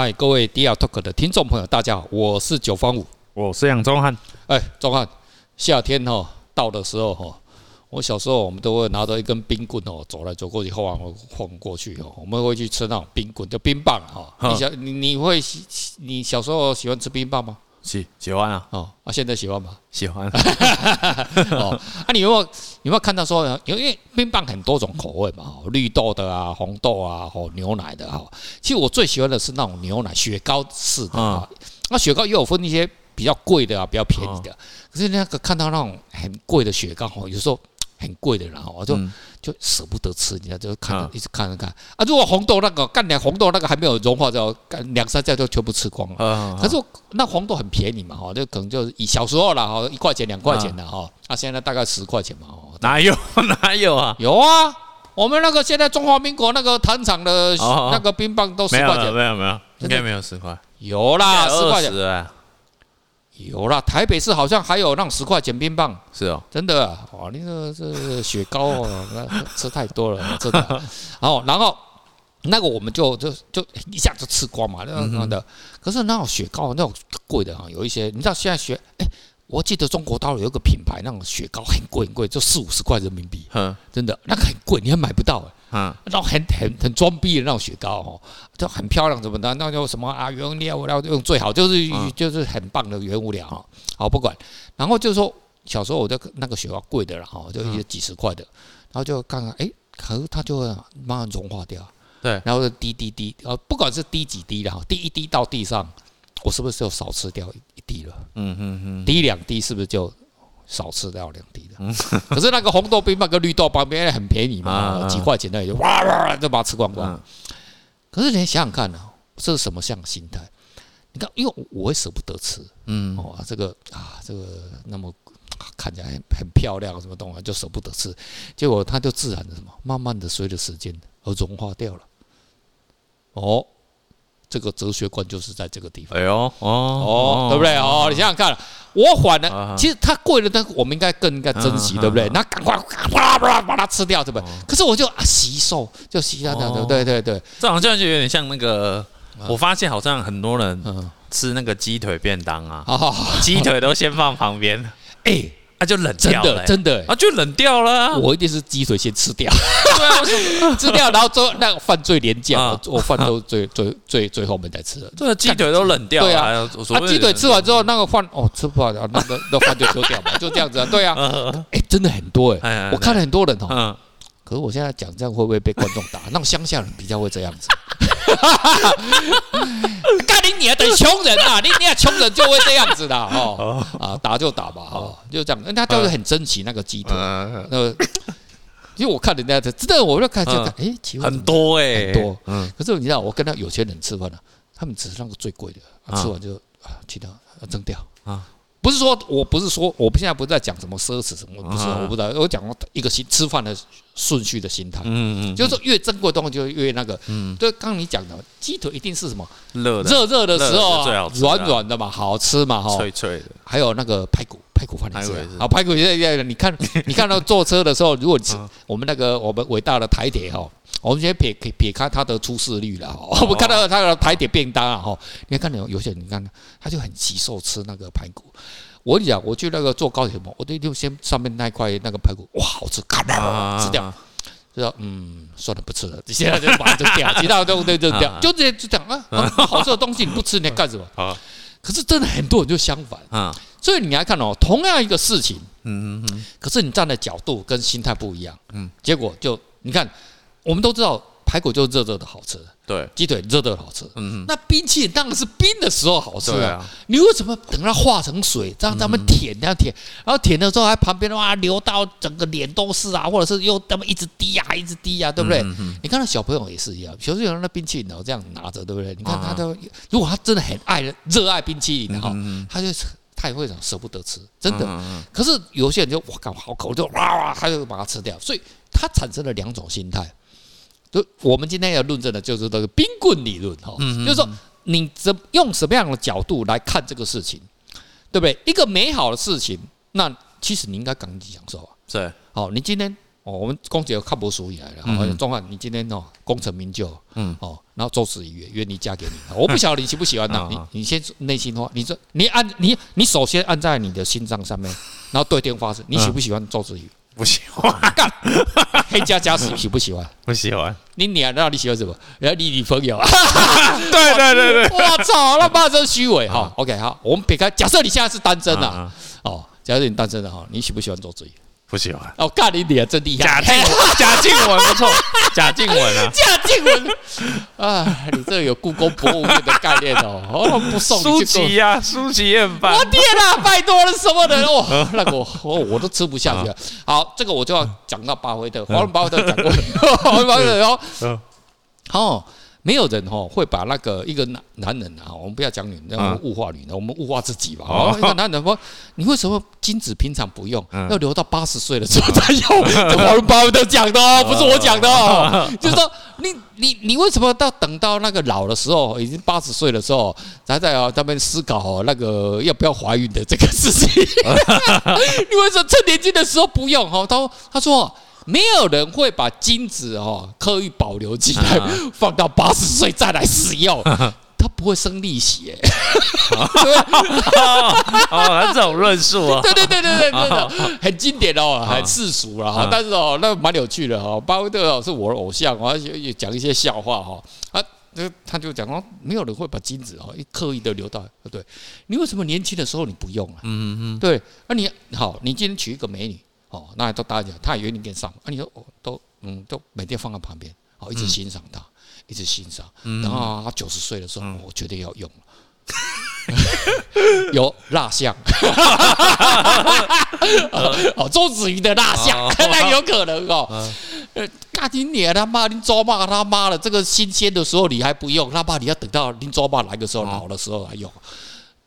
嗨，各位 DR Talk 的听众朋友，大家好，我是九方五，我是杨忠汉。哎，忠汉，夏天哈、哦、到的时候哈、哦，我小时候我们都会拿着一根冰棍哦，走来走过去，晃晃过去哦，我们会去吃那种冰棍，叫冰棒哈。你小你你会喜你小时候喜欢吃冰棒吗？喜喜欢啊，哦啊，现在喜欢吗？喜欢。哦，啊，你有没有有没有看到说，因为冰棒很多种口味嘛，绿豆的啊，红豆啊，哦，牛奶的哈。其实我最喜欢的是那种牛奶雪糕式的啊。那雪糕也有分一些比较贵的啊，比较便宜的。可是那个看到那种很贵的雪糕哦，有时候。很贵的，然后我就就舍不得吃，你看就看一直看着看。啊。如果红豆那个干两红豆那个还没有融化，就干两三下就全部吃光了。可是那红豆很便宜嘛，哈，就可能就是以小时候了哈，一块钱两块钱的哈，啊，现在大概十块钱嘛，哪有 哪有啊？有啊，我们那个现在中华民国那个糖厂的那个冰棒都十块钱，没有没有，应该没有十块，有啦，十块钱。有啦，台北市好像还有那种十块钱冰棒，是哦，真的啊，哇，那个这雪糕哦，那吃太多了，真的。然后，然后那个我们就就就一下就吃光嘛，那样的。可是那种雪糕那种贵的哈，有一些你知道现在雪哎。我记得中国大陆有一个品牌，那种雪糕很贵很贵，就四五十块人民币，嗯，真的那个很贵，你还买不到嗯，那种很很很装逼的那种雪糕哦，就很漂亮，怎么的？那叫什么啊？原物料要用最好，就是就是很棒的原物料哈。好，不管。然后就是说，小时候我就那个雪糕贵的了哈，就一些几十块的，然后就看看，哎，可是它就会慢慢融化掉，对，然后就滴滴滴，呃，不管是滴几滴了，滴一滴到地上。我是不是就少吃掉一滴了？嗯嗯嗯，滴两滴是不是就少吃掉两滴了？嗯，可是那个红豆冰棒跟绿豆旁边很便宜嘛，几块钱那就哇哇就把它吃光光。可是你想想看呢，这是什么样的心态？你看，因为我会舍不得吃，嗯，哦，这个啊，这个那么看起来很很漂亮，什么东西就舍不得吃，结果它就自然的什么，慢慢的随着时间而融化掉了。哦。这个哲学观就是在这个地方。哎呦，哦哦，对不对？哦，你想想看，我反了，其实它贵了，但我们应该更应该珍惜，对不对？那赶快啪啪把它吃掉，对不对？可是我就啊，吸收就吸掉掉，对对对。这好像就有点像那个，我发现好像很多人吃那个鸡腿便当啊，鸡腿都先放旁边，哎。那就冷掉了，真的，啊，就冷掉了。我一定是鸡腿先吃掉，对啊吃掉，然后做那个饭最廉价，我饭都最最最最后面再吃。这个鸡腿都冷掉了，对啊，啊，鸡腿吃完之后，那个饭哦吃不完，那个那饭就丢掉嘛，就这样子啊，对啊，哎，真的很多哎，我看了很多人哦，可是我现在讲这样会不会被观众打？那种乡下人比较会这样子。干你娘的穷人啊！你你啊穷人就会这样子的哦啊，打就打吧哈，就这样。人家都是很珍惜那个鸡腿，那个，因为我看人家的，真的我就看就看，哎，很多哎，很多。嗯，可是你知道，我跟他有钱人吃饭了，他们只是那个最贵的，吃完就啊，其他扔掉啊。不是说，我不是说，我现在不是在讲什么奢侈什么，不是，我不知道，我讲一个心吃饭的顺序的心态，嗯嗯，就是说越珍贵的东西就越那个，嗯，就刚刚你讲的鸡腿一定是什么？热热热的时候软软的嘛，好吃嘛，哈，脆脆的，还有那个排骨排骨饭也是，啊，排骨也是，你看 你看到坐车的时候，如果我们那个我们伟大的台铁哈。我们先撇撇开它的出事率了，我们看到它的台铁便当啊，哈，你看有有些人，你看他就很急受吃那个排骨。我跟你讲，我去那个坐高铁嘛，我就先上面那块那个排骨，哇，好吃，咔啦吃掉，就说嗯，算了，不吃了，现在就把它扔掉，其他都都扔掉，就这样就讲啊，好吃的东西你不吃，你干什么？可是真的很多人就相反。啊，所以你来看哦，同样一个事情，嗯嗯嗯，可是你站的角度跟心态不一样，嗯，结果就你看。我们都知道排骨就是热热的好吃，对，鸡腿热热的好吃。嗯，那冰淇淋当然是冰的时候好吃啊。你为什么等它化成水，让他们舔，这样舔，然后舔的时候还旁边的话流到整个脸都是啊，或者是又他们一直滴呀，一直滴呀，对不对？你看那小朋友也是一样，小朋友那冰淇淋哦这样拿着，对不对？你看他都，如果他真的很爱热爱冰淇淋哈，他就他也会舍不得吃，真的。可是有些人就哇，靠好口就哇哇，他就把它吃掉，所以他产生了两种心态。就我们今天要论证的就是这个冰棍理论哈，就是说你怎用什么样的角度来看这个事情，对不对？一个美好的事情，那其实你应该赶紧享受啊。是，好，你今天哦，我们公姐看不出来了。好，钟汉，你今天哦功成名就，嗯哦，然后周子瑜愿愿意嫁给你，我不晓得你喜不喜欢呢？你你先内心话，你说你按你你首先按在你的心脏上面，然后对天发誓，你喜不喜欢周子瑜？不喜欢。干，黑加加喜喜不喜欢？不喜欢。你娘，那你喜欢什么？然后你女朋友 啊？对对对对。我操，那妈真虚伪哈。OK，好，我们撇开，假设你现在是单身的，哦，假设你单身的哈，你喜不喜欢周子瑜？不喜欢。哦，干你脸真厉害。贾静雯，贾静雯不错，贾静雯啊，贾静雯啊，你这有故宫博物院的概念哦，哦不送舒淇呀，舒淇也很棒。我天哪，拜托了什么人哦？那个我我都吃不下去了。好，这个我就要讲到巴菲特，华伦巴菲特讲过，华伦巴菲特哦，好。没有人哈会把那个一个男男人啊，我们不要讲女人，要物化女人，我们物化自己吧。哦，一个男人说，你为什么精子平常不用，要留到八十岁的时候才用？这华伦巴菲特讲的哦，不是我讲的哦。就是说，你你你为什么到等到那个老的时候，已经八十岁的时候，才在啊他们思考那个要不要怀孕的这个事情？你为什么趁年轻的时候不用？哈，他他说。没有人会把精子哦刻意保留起来，放到八十岁再来使用，它不会生利息哎。哦，这种论述啊，对对对对对，对的很经典哦，很世俗了哈。但是哦，那蛮有趣的哈。巴菲特哦是我的偶像，而且也讲一些笑话哈。啊，那他就讲说，没有人会把精子哦刻意的留到，对，你为什么年轻的时候你不用啊？嗯嗯，对，那你好，你今天娶一个美女。哦，那都大家，他也愿意给你上，啊，你说哦，都嗯，都每天放在旁边，哦，一直欣赏他，一直欣赏，然后他九十岁的时候，我绝对要用了。有蜡像，哦，周子瑜的蜡像，那有可能哦，呃，干你娘他妈，你抓骂他妈的，这个新鲜的时候你还不用，他妈你要等到你抓骂来的时候，老的时候来用。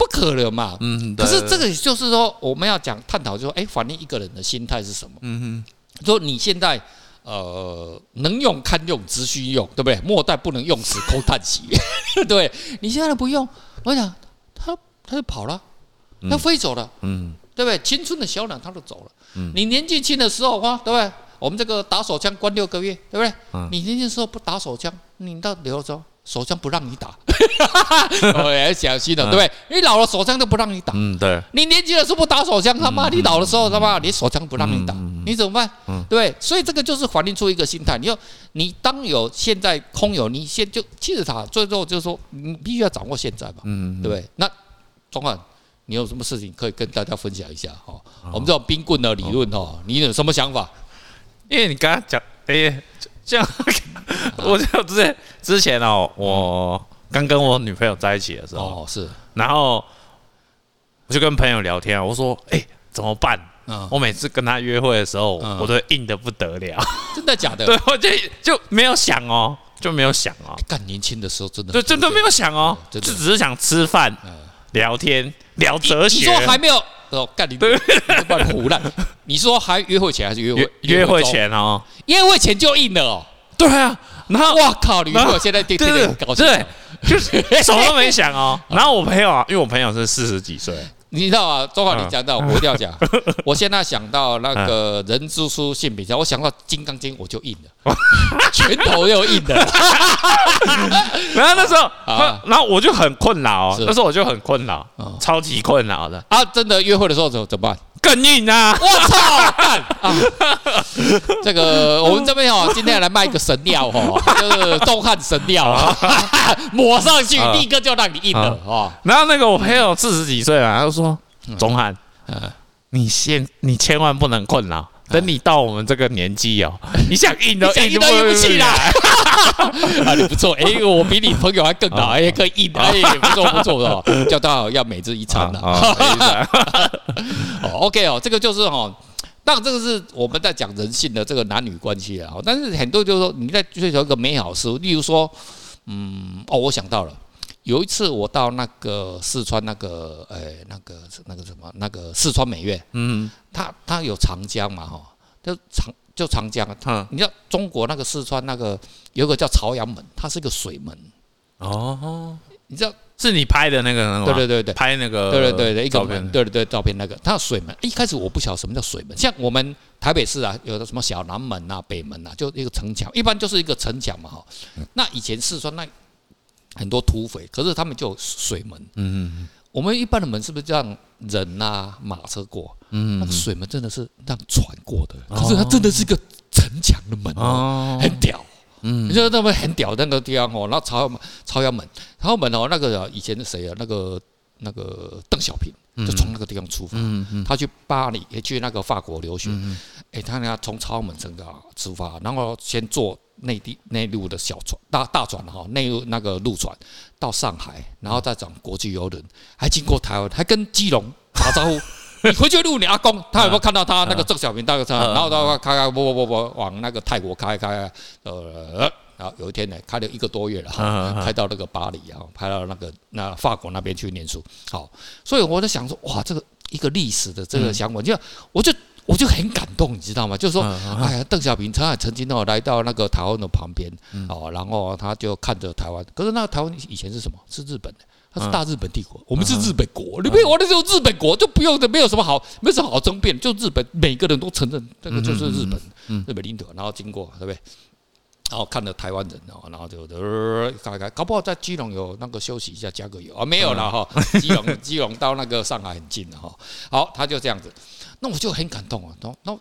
不可能嘛？嗯，可是这个就是说，我们要讲探讨，就说，哎，反映一个人的心态是什么？嗯哼，说你现在呃能用堪用，只需用，对不对？莫待不能用时空叹息，对，你现在不用，我想他他就跑了，他飞走了，嗯，对不对？青春的小鸟他都走了，嗯，你年纪轻的时候啊，对不对？我们这个打手枪关六个月，对不对？嗯，你年轻的时候不打手枪，你到留着。手枪不让你打，我 也小心了，对不对？你老了手枪都不让你打，嗯，对。你年轻的时候不打手枪，他妈你老的时候他妈你手枪不让你打，你怎么办？嗯，对。所以这个就是反映出一个心态。你要你当有现在空有，你先就其实他最后就是说，你必须要掌握现在嘛，嗯，对不对？那钟汉，你有什么事情可以跟大家分享一下？哈，我们这种冰棍的理论哈，你有什么想法？因为你刚刚讲，哎。这样，我就之前之前哦，我刚跟我女朋友在一起的时候，是，然后我就跟朋友聊天，我说，哎，怎么办？我每次跟她约会的时候，我都硬的不得了，真的假的？对，我就就没有想哦，就没有想哦，干年轻的时候真的，对，真的没有想哦，就只是想吃饭、聊天、聊哲学。你说还没有？哦，干你对，乱胡乱。你说还约会前还是约会？约会前哦，约会前就硬了哦。对啊，然后我靠，你朋友现在天天搞对，就是 什么都没想哦。然后我朋友啊，因为我朋友是四十几岁。你知道啊，周华，你讲到我一定要讲。我现在想到那个人之初性本善，我想到《金刚经》，我就硬了，拳头又硬了。然后那时候，然后我就很困扰，那时候我就很困扰，超级困扰的啊！真的约会的时候怎怎么办？更硬啊！我操！啊，这个我们这边哦，今天来卖一个神料哦，就是东汉神料啊，抹上去立刻就让你硬了哦。然后那个我朋友四十几岁了，他就说：“钟汉，你先你千万不能困扰，等你到我们这个年纪哦，你想硬都硬都硬不起来。” 啊，你不错，哎，我比你朋友还更好，哎，可以硬，哎，不错不错的，叫到要每日一餐的。哦，OK 哦，这个就是哦，当然这个是我们在讲人性的这个男女关系啊。但是很多就是说你在追求一个美好事物，例如说，嗯，哦，我想到了，有一次我到那个四川那个，呃，那个那个什么，那个四川美院，嗯，它它有长江嘛，哈，就长就长江，嗯，你知道中国那个四川那个有个叫朝阳门，它是一个水门，哦，你知道。是你拍的那个？对对对对，拍那个对对对对一个门，对对对照片那个，它水门。一开始我不晓得什么叫水门，像我们台北市啊，有的什么小南门啊、北门啊，就一个城墙，一般就是一个城墙嘛哈。那以前四川那很多土匪，可是他们就有水门。嗯嗯。我们一般的门是不是这样人啊马车过？嗯，那个水门真的是让船过的，可是它真的是一个城墙的门哦，很屌。嗯，你说那么很屌那个地方哦，然后朝阳朝阳门，朝阳门哦，那个以前是谁啊？那个那个邓小平就从那个地方出发，他去巴黎也去那个法国留学，哎，他呢从朝阳门这个出发，然后先坐内地内陆的小船大大船哈，内陆那个陆船到上海，然后再转国际游轮，还经过台湾，还跟基隆打招呼。你回去录你阿公，他有没有看到他那个邓小平大哥车？然后他开开不不不不往那个泰国开开，呃，然后有一天呢，开了一个多月了，开到那个巴黎啊，开到那个那法国那边去念书。好，所以我在想说，哇，这个一个历史的这个想法，就我就我就很感动，你知道吗？就是说，哎呀，邓小平他曾经哦来到那个台湾的旁边，哦，然后他就看着台湾。可是那个台湾以前是什么？是日本的。他是大日本帝国，我们是日本国。你没有我的时候，日本国就不用的，没有什么好，没什么好争辩，就日本每个人都承认这个就是日本，日本领土。然后经过，对不对？然后看着台湾人哦，然后就呃，开开，搞不好在基隆有那个休息一下，加个油啊，没有了哈。基隆，基隆到那个上海很近的哈。好，他就这样子，那我就很感动啊。那那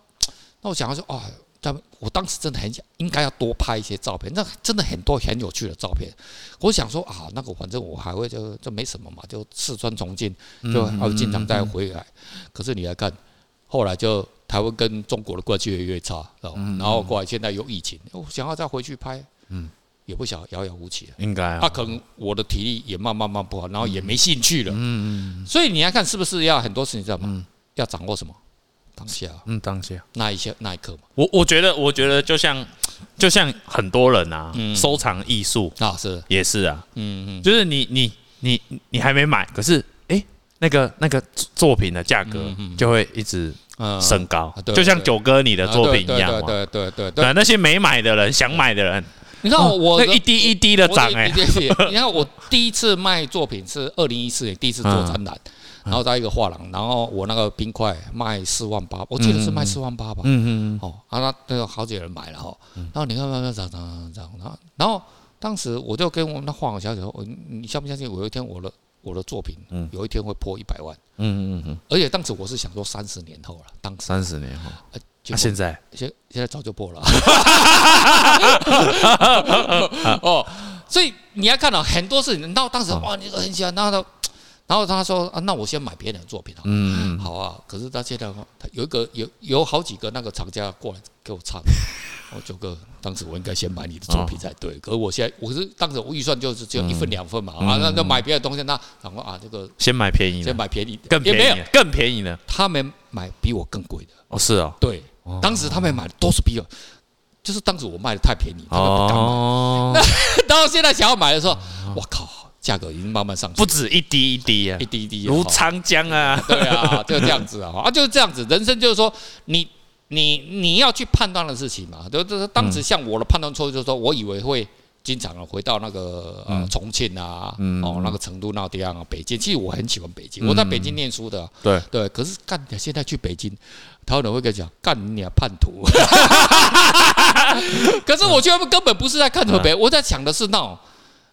那我想说啊。他们，我当时真的很想，应该要多拍一些照片。那真的很多很有趣的照片。我想说啊，那个反正我还会就就没什么嘛，就四川重庆就还会经常再回来。可是你来看，后来就台湾跟中国的关系越来越差，然后过来现在有疫情，我想要再回去拍，嗯，也不晓得遥遥无期了。应该啊，可能我的体力也慢慢慢不好，然后也没兴趣了。嗯嗯。所以你要看，是不是要很多事情知道吗？要掌握什么？当下，嗯，当下。那一些那一刻嘛，我我觉得，我觉得就像就像很多人啊，收藏艺术啊，是。也是啊，嗯嗯，就是你你你你还没买，可是哎，那个那个作品的价格就会一直升高，就像九哥你的作品一样嘛，对对对对，那些没买的人想买的人，你看我那一滴一滴的涨哎，你看我第一次卖作品是二零一四年第一次做展览。然后在一个画廊，然后我那个冰块卖四万八，我记得是卖四万八吧。嗯嗯哦，啊，那都有好几个人买了哈。然后你看慢慢涨涨涨涨，然后然后当时我就跟我们那画廊小姐说：“我你相不相信？我有一天我的我的作品，有一天会破一百万。”嗯嗯嗯。而且当时我是想说三十年后了，当三十年后。那现在现现在早就破了。哦，所以你要看到很多事情，到当时哇，你很喜欢，然后。然后他说啊，那我先买别人的作品啊。嗯，好啊。可是他现在他有一个有有好几个那个厂家过来给我唱。我 九哥，当时我应该先买你的作品才对。可是我现在我是当时我预算就是只有一份两份嘛啊，那那买别的东西那然后啊这个先买便宜的，先买便宜的，更便宜更便宜的。他们买比我更贵的哦，是啊，对，当时他们买的都是比我，就是当时我卖的太便宜，他们不敢买。那 到现在想要买的时候，我靠！价格已经慢慢上去，不止一滴一滴啊，一滴一滴如长江啊，对啊，就这样子啊，啊，就是这样子。人生就是说，你你你要去判断的事情嘛，就就是当时像我的判断错误，就是说我以为会经常啊回到那个呃重庆啊，哦那个成都那地方啊，北京。其实我很喜欢北京，我在北京念书的，对对。可是干，现在去北京，台湾人会跟你讲，干你啊叛徒。可是我觉得根本不是在看河北，我在想的是那种。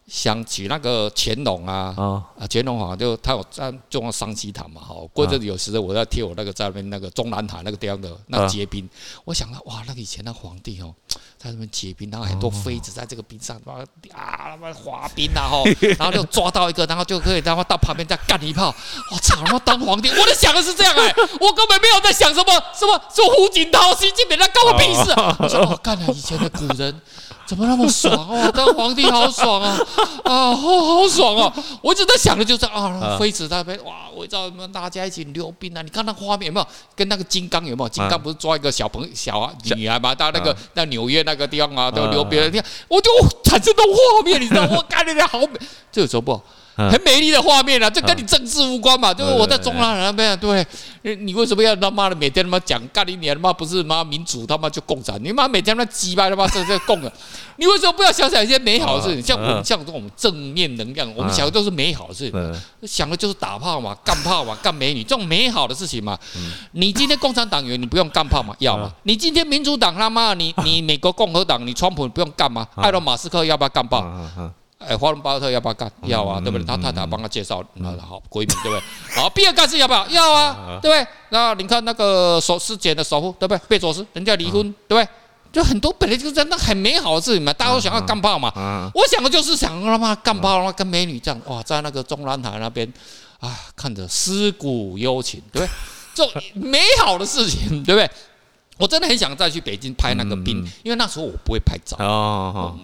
想起那个乾隆啊，啊乾隆好像就他有在种桑溪塔嘛，哈，过阵子有时候我在贴我那个在那边那个中南海那个地方的那个结冰，我想到哇，那个以前那皇帝哦，在那边结冰，然后很多妃子在这个冰上啊，他妈滑冰啊，哈，然后就抓到一个，然后就可以然后到旁边再干一炮，我操，他妈当皇帝，我在想的是这样哎，我根本没有在想什么什么说胡锦涛、习近平那关我屁事啊，我说我，干了以前的古人。怎么那么爽哦？当皇帝好爽啊！啊，好好爽啊！我一直在想的就是啊，妃子那边哇，围绕我们大家一起溜冰啊！你看那画面有没有？跟那个金刚有没有？金刚不是抓一个小朋小啊女孩嘛？到那个那纽约那个地方啊，都溜冰。你看，我就产生这种画面，你知道？我看那边好美。这有什么不，很美丽的画面啊，这跟你政治无关嘛，就是我在中南海那边，对，你为什么要他妈的每天他妈讲干你娘他妈不是妈民主他妈就共产，你妈每天他妈鸡巴他妈这这共啊，你为什么不要想想一些美好的事情？像我们像这种正面能量，我们想的都是美好的事情，想的就是打炮嘛，干炮嘛，干美女这种美好的事情嘛。你今天共产党员你不用干炮嘛，要吗？你今天民主党他妈你你美国共和党你川普不用干吗？埃隆马斯克要不要干炮？哎，华伦巴特要不要干？要啊，对不对？他太太帮他介绍，那好闺蜜，对不对？好，比尔盖茨要不要？要啊，对不对？那你看那个首世界的首富，对不对？贝佐斯，人家离婚，对不对？就很多本来就是真的很美好的事情嘛，大家都想要干炮嘛。我想的就是想他妈干炮，他妈跟美女这样哇，在那个中南海那边啊，看着尸骨幽情，对不对？这种美好的事情，对不对？我真的很想再去北京拍那个冰，因为那时候我不会拍照，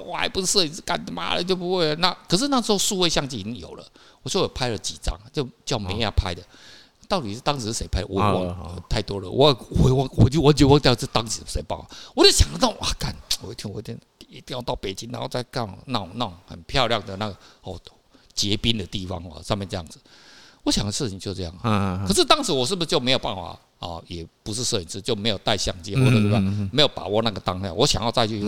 我还不是摄影师，干嘛的就不会。那可是那时候数位相机已经有了，我说我拍了几张，就叫梅亚拍的。到底是当时是谁拍？我忘了，太多了，我我我我就我就忘掉是当时谁报。我就想到哇，干，我一天我一天一定要到北京，然后再干那种那种很漂亮的那个哦结冰的地方哦，上面这样子。我想的事情就这样。可是当时我是不是就没有办法？哦，也不是摄影师，就没有带相机，或者是吧，没有把握那个当下。我想要再去，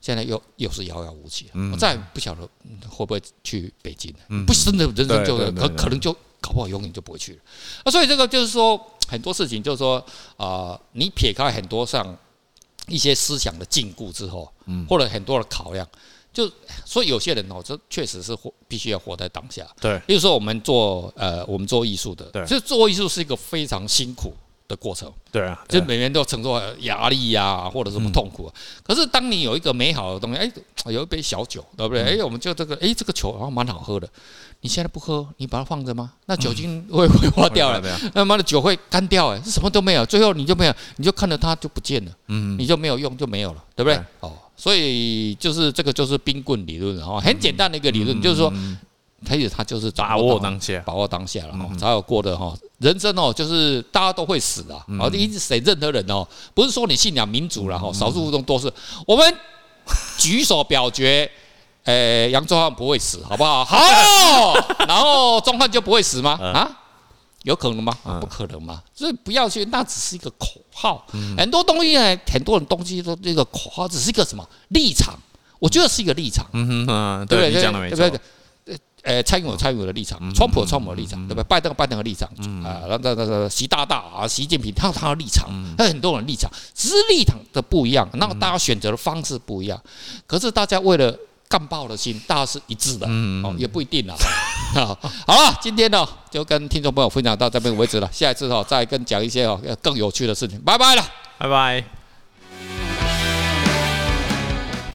现在又又是遥遥无期。我再不晓得会不会去北京，不真的人生就可可能就搞不好永远就不会去了。啊，所以这个就是说很多事情，就是说啊，你撇开很多上一些思想的禁锢之后，或者很多的考量，就所以有些人哦，这确实是活必须要活在当下。对，比如说我们做呃，我们做艺术的，对，其实做艺术是一个非常辛苦的过程，对啊，就每天都要承受压力呀、啊，或者什么痛苦、啊。可是当你有一个美好的东西，哎，有一杯小酒，对不对？哎，我们就这个，哎，这个酒好像蛮好喝的。你现在不喝，你把它放着吗？那酒精会 挥发掉了？那妈的酒会干掉，哎，什么都没有，最后你就没有，你就看着它就不见了，嗯，你就没有用，就没有了，对不对？哦，所以就是这个就是冰棍理论，哈，很简单的一个理论，就是说。其实他就是把握当下，把握当下了哈，才有过的哈。人生哦，就是大家都会死的，而且谁任何人哦，不是说你信仰民主了哈，少数服从多数。我们举手表决，诶，杨宗汉不会死，好不好？好，然后宗汉就不会死吗？啊，有可能吗？不可能嘛。所以不要去，那只是一个口号。很多东西呢，很多人东西都这个口号，只是一个什么立场？我觉得是一个立场。嗯哼，对，你讲的没错。呃，蔡英文蔡英文的立场，川普有川普的立场，对不对？拜登有拜登的立场，啊，那那那个习大大啊，习近平他有他的立场，他很多人立场，只是立场的不一样，那大家选择的方式不一样，可是大家为了干爆的心，大家是一致的，哦，也不一定了。好，好了，今天呢就跟听众朋友分享到这边为止了，下一次哈再跟讲一些哦更有趣的事情，拜拜了，拜拜。